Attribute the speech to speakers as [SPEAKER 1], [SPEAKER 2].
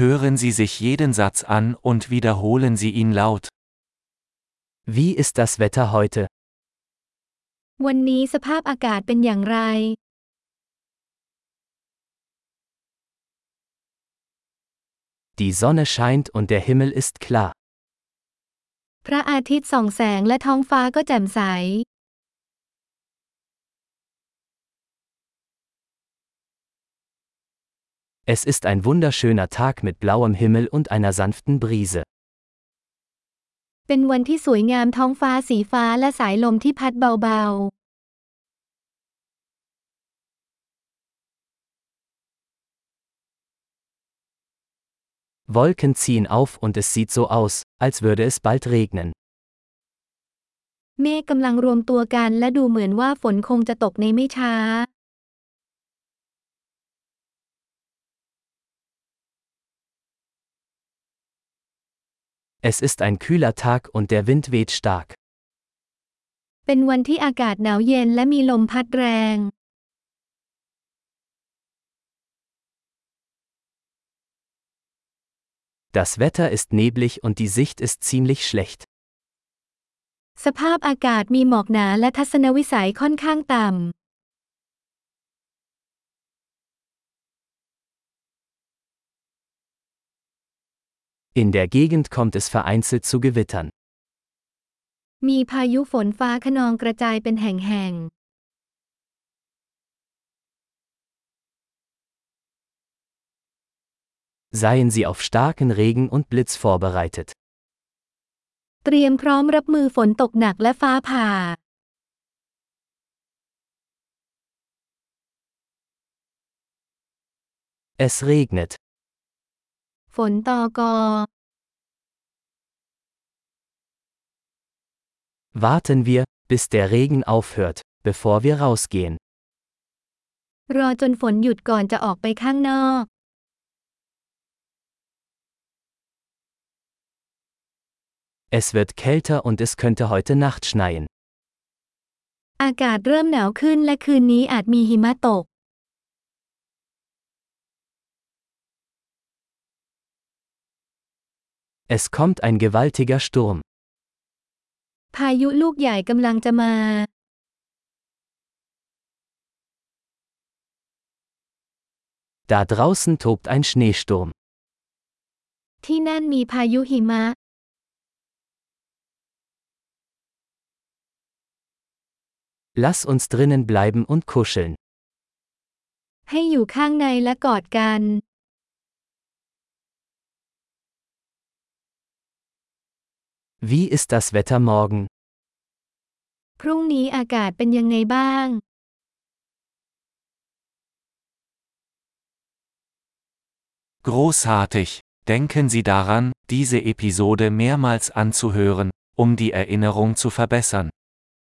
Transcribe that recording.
[SPEAKER 1] Hören Sie sich jeden Satz an und wiederholen Sie ihn laut.
[SPEAKER 2] Wie ist das Wetter heute?
[SPEAKER 3] วันนี้สภาพอากาศเป็นอย่างไร
[SPEAKER 2] Die Sonne scheint und der Himmel ist klar.
[SPEAKER 3] พระอาทิตย์ส่องแสงและท้องฟ้าก็แจ่มใส
[SPEAKER 2] Es ist ein wunderschöner Tag mit blauem Himmel und einer sanften Brise.
[SPEAKER 3] เป็นวันที่สวยงามท้องฟ้าสีฟ้าและสายลมที่พัดเบา
[SPEAKER 2] Wolken ziehen auf und es sieht so aus, als würde es bald regnen.
[SPEAKER 3] ๆ เมฆกำลังรวมตัวกันและดูเหมือนว่าฝนคงจะตกในไม่ช้า
[SPEAKER 2] Es ist ein kühler Tag und der Wind weht stark.
[SPEAKER 3] เป็นวันที่อากาศหนาวเย็นและมีลมพัดแรง
[SPEAKER 2] Das Wetter ist neblig und die Sicht ist ziemlich schlecht.
[SPEAKER 3] สภาพอากาศมีหมอกหนาและทัศนวิสัยค่อนข้างต่ำ
[SPEAKER 2] In der Gegend kommt es vereinzelt zu Gewittern.
[SPEAKER 3] มีพายุฝนฟ้าคะนองกระจายเป็นแห่ง
[SPEAKER 2] Seien Sie auf starken Regen und Blitz vorbereitet.
[SPEAKER 3] ๆ เตรียมพร้อมรับมือฝนตกหนักและฟ้าผ่า
[SPEAKER 2] Es regnet.
[SPEAKER 3] ฝนตอกอ
[SPEAKER 2] Warten wir, bis der Regen aufhört, bevor wir rausgehen.
[SPEAKER 3] รอจนฝนหยุดก่อนจะออกไปข้างนอก
[SPEAKER 2] Es wird kälter und es könnte heute Nacht schneien.
[SPEAKER 3] อากาศเริ่มหนาวขึ้นและคืนนี้อาจมีหิมะตก
[SPEAKER 2] Es kommt ein gewaltiger Sturm.
[SPEAKER 3] พายุลูกใหญ่กำลังจะมา
[SPEAKER 2] Da draußen tobt ein Schneesturm.
[SPEAKER 3] ที่นั่นมีพายุหิมะ
[SPEAKER 2] Lass uns drinnen bleiben und kuscheln.
[SPEAKER 3] ให้อยู่ข้างในและกอดกัน
[SPEAKER 2] Wie ist das Wetter morgen?
[SPEAKER 1] Großartig! Denken Sie daran, diese Episode mehrmals anzuhören, um die Erinnerung zu verbessern.